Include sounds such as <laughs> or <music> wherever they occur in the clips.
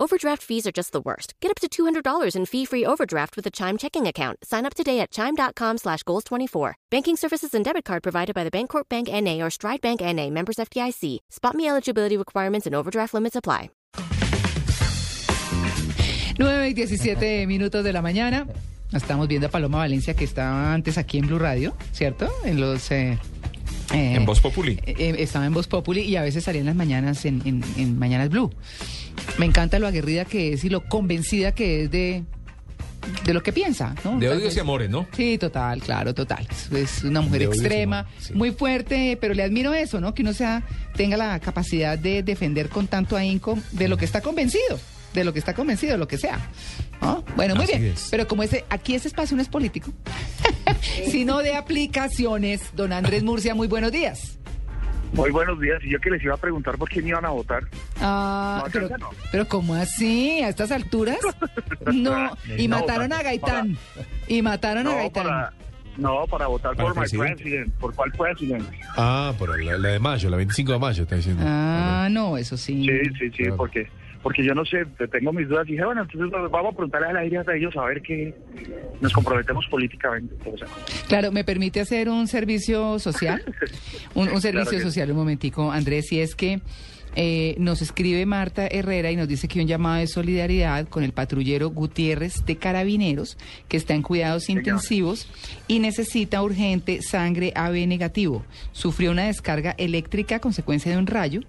Overdraft fees are just the worst. Get up to $200 in fee-free overdraft with a Chime checking account. Sign up today at chime.com slash goals24. Banking services and debit card provided by the Bancorp Bank N.A. or Stride Bank N.A. Members FDIC. Spot me eligibility requirements and overdraft limits apply. 9 y 17 minutos de la mañana. Estamos viendo a Paloma Valencia que estaba antes aquí en Blue Radio, ¿cierto? En los... eh, eh, En Voz Populi. eh, eh, estaba en Voz Populi y a veces salía en las mañanas en, en- en Mañanas Blue. Me encanta lo aguerrida que es y lo convencida que es de, de lo que piensa, ¿no? De odios y amores, ¿no? Sí, total, claro, total. Es- una mujer extrema, sí. muy fuerte, pero le admiro eso, ¿no? Que uno sea, tenga la capacidad de defender con tanto ahínco de lo que está convencido, de lo que está convencido, de lo que sea. ¿no? Bueno, muy Así bien. es. Pero como ese, aquí ese espacio no es político, <laughs> sino de aplicaciones. Don Andrés <laughs> Murcia, muy buenos días. Muy buenos días. Y yo que les iba a preguntar por quién iban a votar. Ah, No, pero, no. pero ¿cómo así? ¿A estas alturas? No, <laughs> y No, mataron para- a Gaitán. Y mataron a Gaitán. para, no, para votar Para por my presidente. president. ¿Por cuál president? Ah, por la, la de mayo, la 25 de mayo, está diciendo. Ah, no, eso sí. Sí, sí, sí, Claro. porque porque yo no sé, te- tengo mis dudas. Y dije, bueno, entonces vamos a preguntarle a la idea a ellos a ver que nos comprometemos políticamente. O sea, Claro, ¿me permite hacer un servicio social? <laughs> Un, un servicio que social, un momentico, Andrés, y es que eh, nos escribe Marta Herrera y nos dice que un llamado de solidaridad con el patrullero Gutiérrez de Carabineros, que está en cuidados intensivos y necesita urgente sangre AB negativo. Sufrió una descarga eléctrica a consecuencia de un rayo.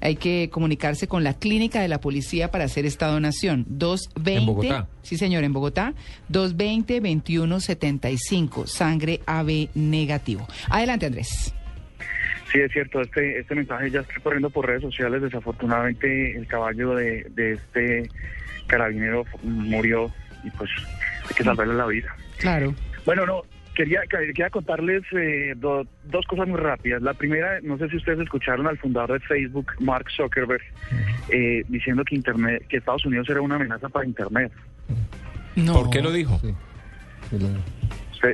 Hay que comunicarse con la clínica de la policía para hacer esta donación. 220. ¿En Bogotá? Sí, señor, en Bogotá. 220-2175. Sangre AB negativo. Adelante, Andrés. Sí, es cierto, este, este mensaje ya está corriendo por redes sociales. Desafortunadamente, el caballo de, de este carabinero murió y pues hay que salvarle la vida. Claro. Bueno, no, quería, quería contarles eh, do- dos cosas muy rápidas. La primera, no sé si ustedes escucharon al fundador de Facebook, Mark Zuckerberg, eh, diciendo que Internet, que Estados Unidos era una amenaza para Internet. No. ¿Por qué lo dijo?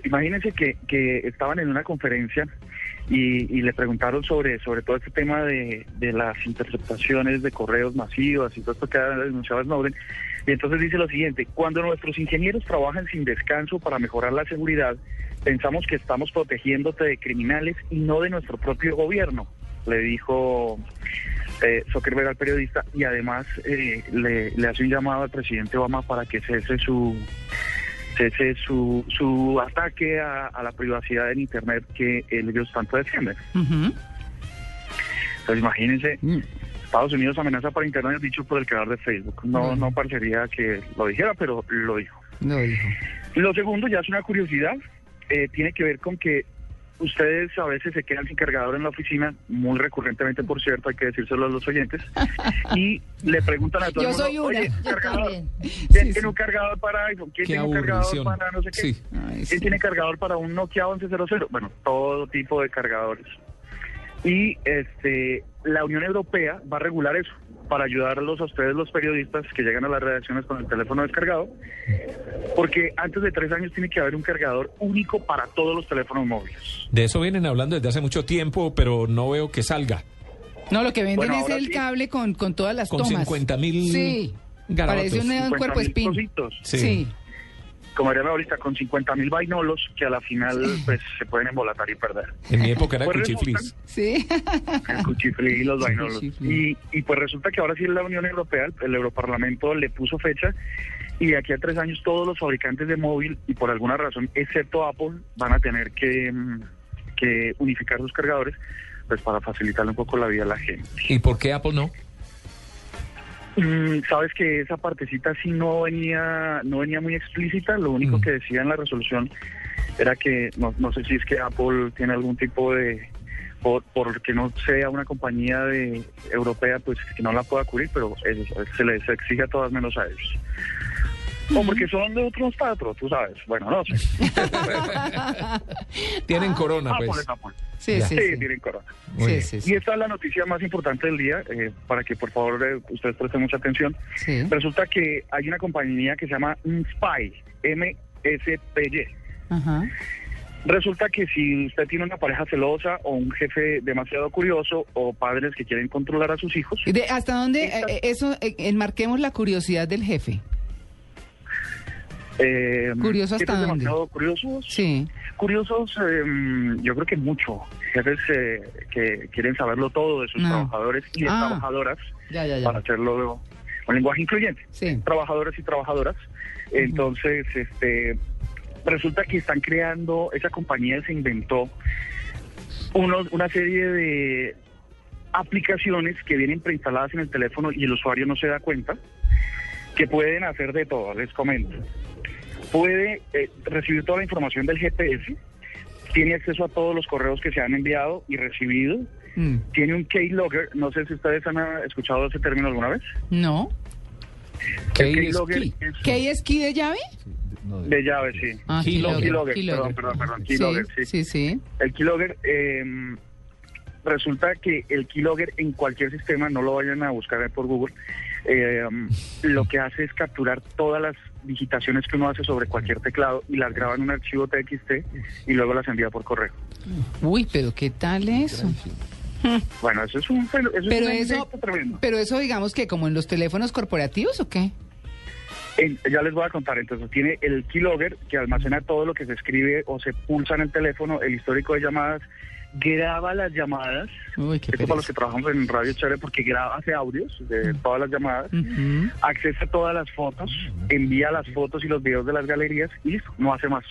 Imagínense que, que estaban en una conferencia y, y le preguntaron sobre, sobre todo este tema de, de las interceptaciones de correos masivas y todo esto que ha denunciado Snowden. Y entonces dice lo siguiente, cuando nuestros ingenieros trabajan sin descanso para mejorar la seguridad, pensamos que estamos protegiéndote de criminales y no de nuestro propio gobierno, le dijo eh, Zuckerberg al periodista y además eh, le, le hace un llamado al presidente Obama para que cese su cese su, su ataque a, a la privacidad en Internet que ellos tanto defienden. Entonces imagínense, Mm. Estados Unidos amenaza para Internet dicho por el creador de Facebook. No, no parecería que lo dijera, pero lo dijo. Lo dijo. Lo segundo, ya es una curiosidad, eh, tiene que ver con que ustedes a veces se quedan sin cargador en la oficina, muy recurrentemente, por cierto, hay que decírselo a los oyentes, y <laughs> le preguntan a todo Yo el mundo, soy una. oye, Yo cargador, también. ¿quién Sí, tiene sí. un cargador para iPhone? ¿Quién Qué tiene un cargador para no sé qué? Sí. Ay, sí. ¿Quién tiene cargador para un Nokia 1100? Bueno, todo tipo de cargadores. Y este, la Unión Europea va a regular eso para ayudarlos a ustedes los periodistas que llegan a las redacciones con el teléfono descargado, porque antes de tres años tiene que haber un cargador único para todos los teléfonos móviles. De eso vienen hablando desde hace mucho tiempo, pero no veo que salga. No, lo que venden Bueno, es el sí. cable con, con todas las Con tomas. 50.000 Sí. garabatos. Parece un, un 50.000 cuerpo espín. Sí. Como diría abuelita, con 50 mil vainolos que a la final pues se pueden embolatar y perder. En mi época era Pues cuchiflis. Sí. <laughs> el cuchiflí y los vainolos. Y, y pues resulta que ahora sí la Unión Europea, el Europarlamento le puso fecha y de aquí a tres años todos los fabricantes de móvil y por alguna razón, excepto Apple, van a tener que, mm, que unificar sus cargadores pues para facilitarle un poco la vida a la gente. ¿Y por qué Apple no? Mm, Sabes que esa partecita sí no venía, no venía muy explícita, lo único Mm. que decía en la resolución era que no, no sé si es que Apple tiene algún tipo de por, por que no sea una compañía de europea, pues que no la pueda cubrir, pero es- se les exige a todas menos a ellos. O porque son de otro estado, tú sabes. Bueno, no sé. <laughs> Tienen corona, Apple pues. es Apple. Sí, sí, tienen corona. Sí, sí, Y esta es la noticia más importante del día, eh, para que por favor eh, ustedes presten mucha atención. Sí. Resulta que hay una compañía que se llama Spy, M-S-P-Y. Ajá. Resulta que si usted tiene una pareja celosa o un jefe demasiado curioso o padres que quieren controlar a sus hijos, ¿Y de- ¿Hasta dónde Esta- eh, eso eh, enmarquemos la curiosidad del jefe? Eh, ¿Curioso hasta jefes dónde? demasiado curiosos, Sí. curiosos, eh, yo creo que mucho. Jefes eh, que quieren saberlo todo de sus No. trabajadores y de Ah. trabajadoras Ya, ya, para ya. hacerlo un lenguaje incluyente. Sí. trabajadores y trabajadoras. Entonces, este, resulta que están creando, esa compañía se inventó unos- una serie de aplicaciones que vienen preinstaladas en el teléfono y el usuario no se da cuenta, que pueden hacer de todo, les comento. Puede eh, recibir toda la información del GPS, tiene acceso a todos los correos que se han enviado y recibido, Mm. tiene un keylogger, no sé si ustedes han ah, escuchado ese término alguna vez. No. El Key keylogger Ski. es ¿Qué es key de llave? de llave, sí. Ah, Keylogger. Keylogger, keylogger. perdón, perdón, perdón, Sí, keylogger, sí. sí, sí. El keylogger, eh, resulta que el keylogger en cualquier sistema, no lo vayan a buscar por Google, eh, lo que hace es capturar todas las digitaciones que uno hace sobre cualquier teclado y las graba en un archivo TXT y luego las envía por correo. Uy, pero ¿qué tal eso? Bueno, eso es un, eso es Pero un eso, tremendo. pero eso digamos que como en los teléfonos corporativos o qué? En- ya les voy a contar, entonces tiene el keylogger que almacena todo lo que se escribe o se pulsa en el teléfono, el histórico de llamadas, graba las llamadas, Uy, qué esto para los que trabajamos en Radio Chévere porque graba, hace audios de todas las llamadas, Ujú. accesa a todas las fotos, envía las fotos y los videos de las galerías y listo, no hace más.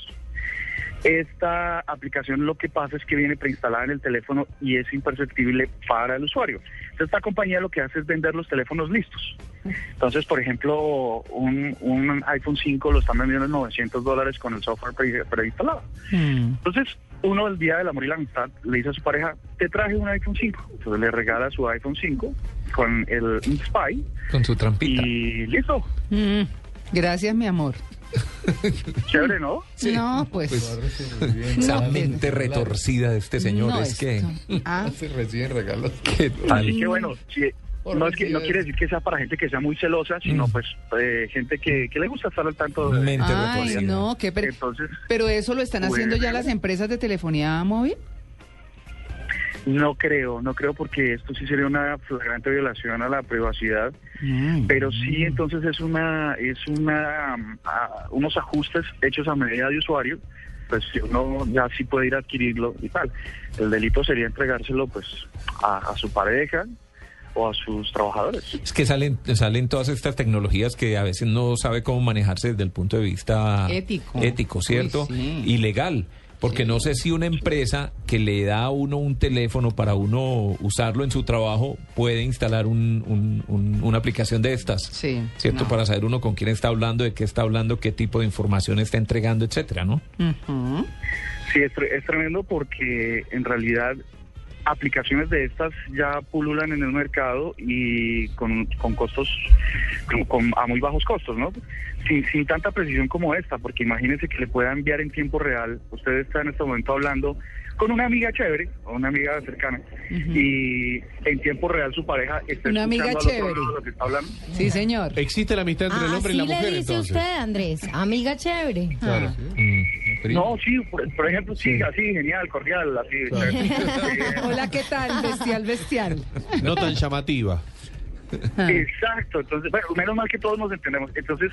Esta aplicación lo que pasa es que viene preinstalada en el teléfono y es imperceptible para el usuario. Entonces, esta compañía lo que hace es vender los teléfonos listos. Entonces, por ejemplo, un, un iPhone 5 lo están vendiendo en 900 dólares con el software pre- preinstalado. Mm. Entonces, uno el día del amor y la amistad le dice a su pareja, te traje un iPhone 5. Entonces le regala su iPhone 5 con el Spy Con su trampita. y listo. Mm. Gracias, mi amor. <laughs> Chévere, ¿no? No, pues. Esa No, <laughs> mente pero- retorcida de este señor no, es que... Ah, <laughs> Se reciben regalos. ¿Qué tal? Así que bueno, si- no, es que, no quiere decir que sea para gente que sea muy celosa, sino Mm. pues eh, gente que, que le gusta estar al tanto de... Mente ay, retorcida. no, qué per- Entonces, Pero eso lo están haciendo ya las empresas de telefonía móvil. no creo, no creo porque esto sí sería una flagrante violación a la privacidad. Mm. pero sí entonces es una es una mm, a- unos ajustes hechos a medida de usuario pues si uno ya sí puede ir a adquirirlo y tal el delito sería entregárselo pues a, a su pareja o a sus trabajadores Es que salen, salen todas estas tecnologías que a veces no sabe cómo manejarse desde el punto de vista Ético. ético, ¿cierto? Uy, sí. Y legal. Porque no sé si una empresa que le da a uno un teléfono para uno usarlo en su trabajo puede instalar un- un- un- una aplicación de estas. Sí, ¿Cierto? no. Para saber uno con quién está hablando, de qué está hablando, qué tipo de información está entregando, etcétera, ¿no? Sí es tremendo porque en realidad aplicaciones de estas ya pululan en el mercado y con, con costos con- con- a muy bajos costos, ¿no? Sin, sin tanta precisión como esta, porque imagínense que le pueda enviar en tiempo real. Usted está en este momento hablando con una amiga chévere, o una amiga cercana, y en tiempo real su pareja está Una amiga otro chévere. lo que está hablando. Sí, señor. Existe la amistad entre el hombre y la Así mujer, le dice entonces. usted, Andrés. Amiga chévere. Claro. Mm. No, sí, por, por ejemplo, sí, así, genial, cordial, así. <laughs> Hola, ¿qué tal? Bestial, bestial. No tan llamativa. Ah. Exacto, entonces, bueno, menos mal que todos nos entendemos. Entonces,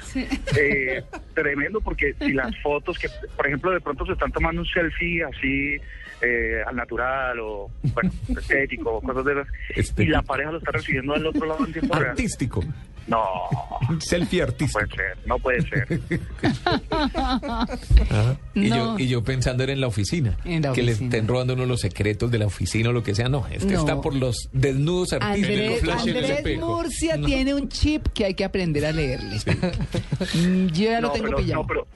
eh, tremendo porque si las fotos que, por ejemplo, de pronto se están tomando un selfie así eh, al natural o, bueno, <laughs> estético, o cosas de esas, y la pareja lo está recibiendo al otro lado en tiempo <laughs> real. No, <laughs> selfie no artístico. puede ser, no puede ser. <laughs> Y, No. yo, y yo pensando era en la oficina. En la que le oficina. estén robando uno los secretos de la oficina o lo que sea. No, es que No. está por los desnudos artísticos. Andrés, flash en el Andrés espejo. Murcia tiene un chip que hay que aprender a leerle. Mm, Yo ya lo tengo pero, pillado. no, pero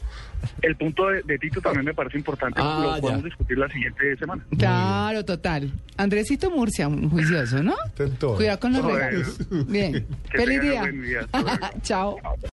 el punto de, de Tito también me parece importante. Ah, lo ya. podemos discutir la siguiente semana. Claro, total. Andresito Murcia, un juicioso, ¿no? Cuidado con los regalos. Bien. <laughs> Feliz día. día. <laughs> Chao.